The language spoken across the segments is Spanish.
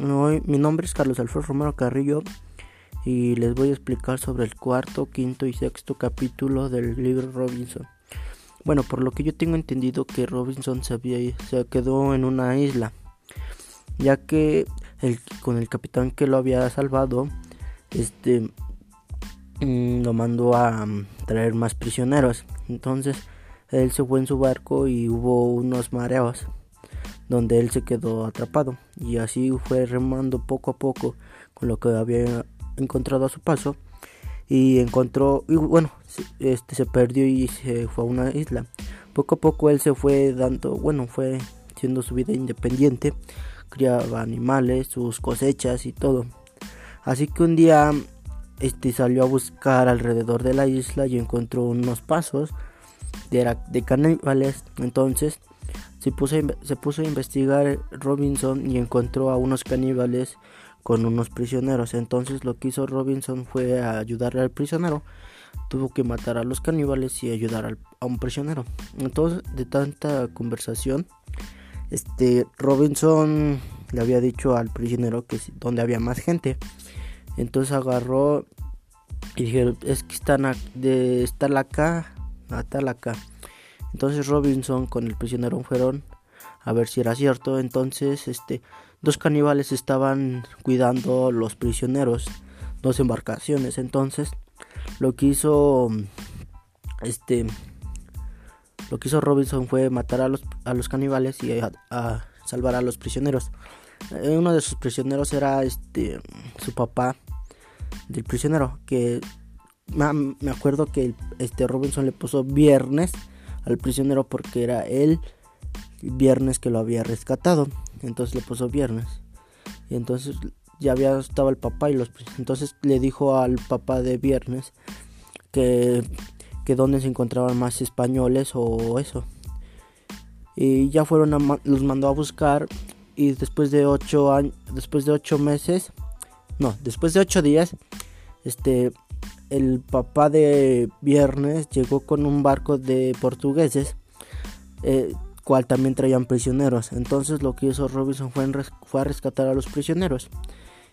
Mi nombre es Carlos Alfredo Romero Carrillo y les voy a explicar sobre el cuarto, quinto y sexto capítulo del libro Robinson. Bueno, por lo que yo tengo entendido que Robinson se, había, se quedó en una isla, ya que el, con el capitán que lo había salvado, este mm, lo mandó a mm, traer más prisioneros. Entonces él se fue en su barco y hubo unos mareos donde él se quedó atrapado. Y así fue remando poco a poco con lo que había encontrado a su paso. Y encontró y bueno este se perdió y se fue a una isla. Poco a poco él se fue dando bueno fue haciendo su vida independiente. Criaba animales sus cosechas y todo. Así que un día este salió a buscar alrededor de la isla y encontró unos pasos de, de caníbales. Entonces se puso, puso a investigar Robinson y encontró a unos caníbales con unos prisioneros. Entonces lo que hizo Robinson fue ayudarle al prisionero. Tuvo que matar a los caníbales y ayudar a un prisionero. Entonces, de tanta conversación, este Robinson le había dicho al prisionero que donde había más gente. Entonces agarró y dijeron, es que están de estar acá, acá. Entonces Robinson con el prisionero fueron a ver si era cierto. Entonces, este, dos caníbales estaban cuidando los prisioneros, dos embarcaciones. Entonces, lo que hizo, este, lo que hizo Robinson fue matar a los, a los caníbales y a, salvar a los prisioneros. Eh, uno de sus prisioneros era, este, su papá del prisionero, que me acuerdo que este Robinson le puso viernes al prisionero porque era él viernes que lo había rescatado. Entonces le puso viernes. Y entonces ya había estaba el papá y los entonces le dijo al papá de viernes que que donde se encontraban más españoles o eso. Y ya fueron a, los mandó a buscar y después de ocho años, después de ocho meses, no, después de ocho días, este el papá de Viernes llegó con un barco de portugueses, eh, cual también traían prisioneros. Entonces lo que hizo Robinson fue, a rescatar a los prisioneros.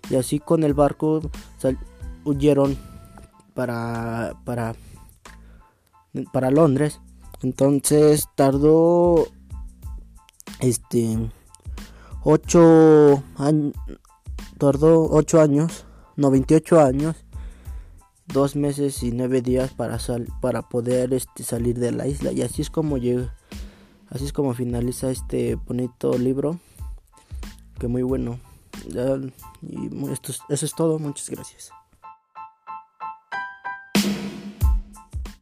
Y así con el barco huyeron para, para, para Londres. Entonces tardó este 8 años tardó 8 años, no 28 años dos meses y nueve días para sal para poder este, salir de la isla. Y así es como llega así es como finaliza este bonito libro que muy bueno. Y esto, eso es todo. Muchas gracias